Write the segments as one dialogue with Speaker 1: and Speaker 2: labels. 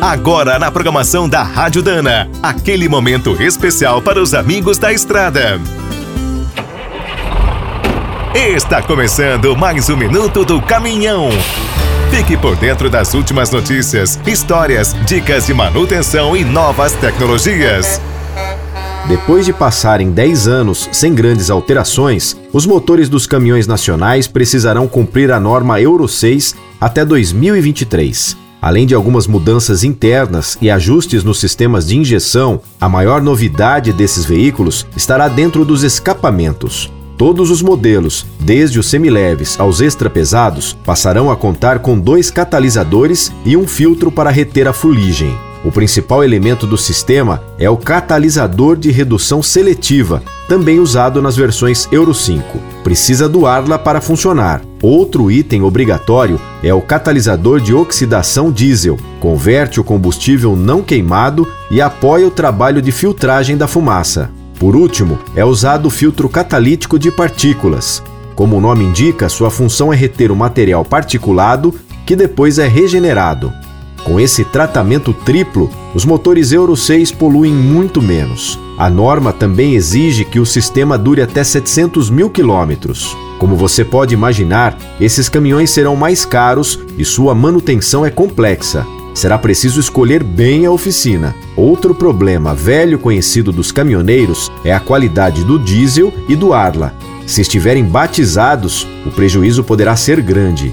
Speaker 1: Agora na programação da Rádio Dana, aquele momento especial para os amigos da estrada. Está começando mais um minuto do caminhão. Fique por dentro das últimas notícias, histórias, dicas de manutenção e novas tecnologias.
Speaker 2: Depois de passarem 10 anos sem grandes alterações, os motores dos caminhões nacionais precisarão cumprir a norma Euro 6 até 2023. Além de algumas mudanças internas e ajustes nos sistemas de injeção, a maior novidade desses veículos estará dentro dos escapamentos. Todos os modelos, desde os semileves aos extrapesados, passarão a contar com dois catalisadores e um filtro para reter a fuligem. O principal elemento do sistema é o catalisador de redução seletiva, também usado nas versões Euro 5. Precisa do Arla para funcionar. Outro item obrigatório é o catalisador de oxidação diesel. Converte o combustível não queimado e apoia o trabalho de filtragem da fumaça. Por último, é usado o filtro catalítico de partículas. Como o nome indica, sua função é reter o material particulado que depois é regenerado. Com esse tratamento triplo, os motores Euro 6 poluem muito menos. A norma também exige que o sistema dure até 700 mil quilômetros. Como você pode imaginar, esses caminhões serão mais caros e sua manutenção é complexa. Será preciso escolher bem a oficina. Outro problema velho conhecido dos caminhoneiros é a qualidade do diesel e do Arla. Se estiverem batizados, o prejuízo poderá ser grande.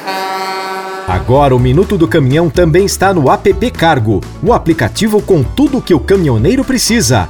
Speaker 2: Agora o Minuto do Caminhão também está no app Cargo, o aplicativo com tudo o que o caminhoneiro precisa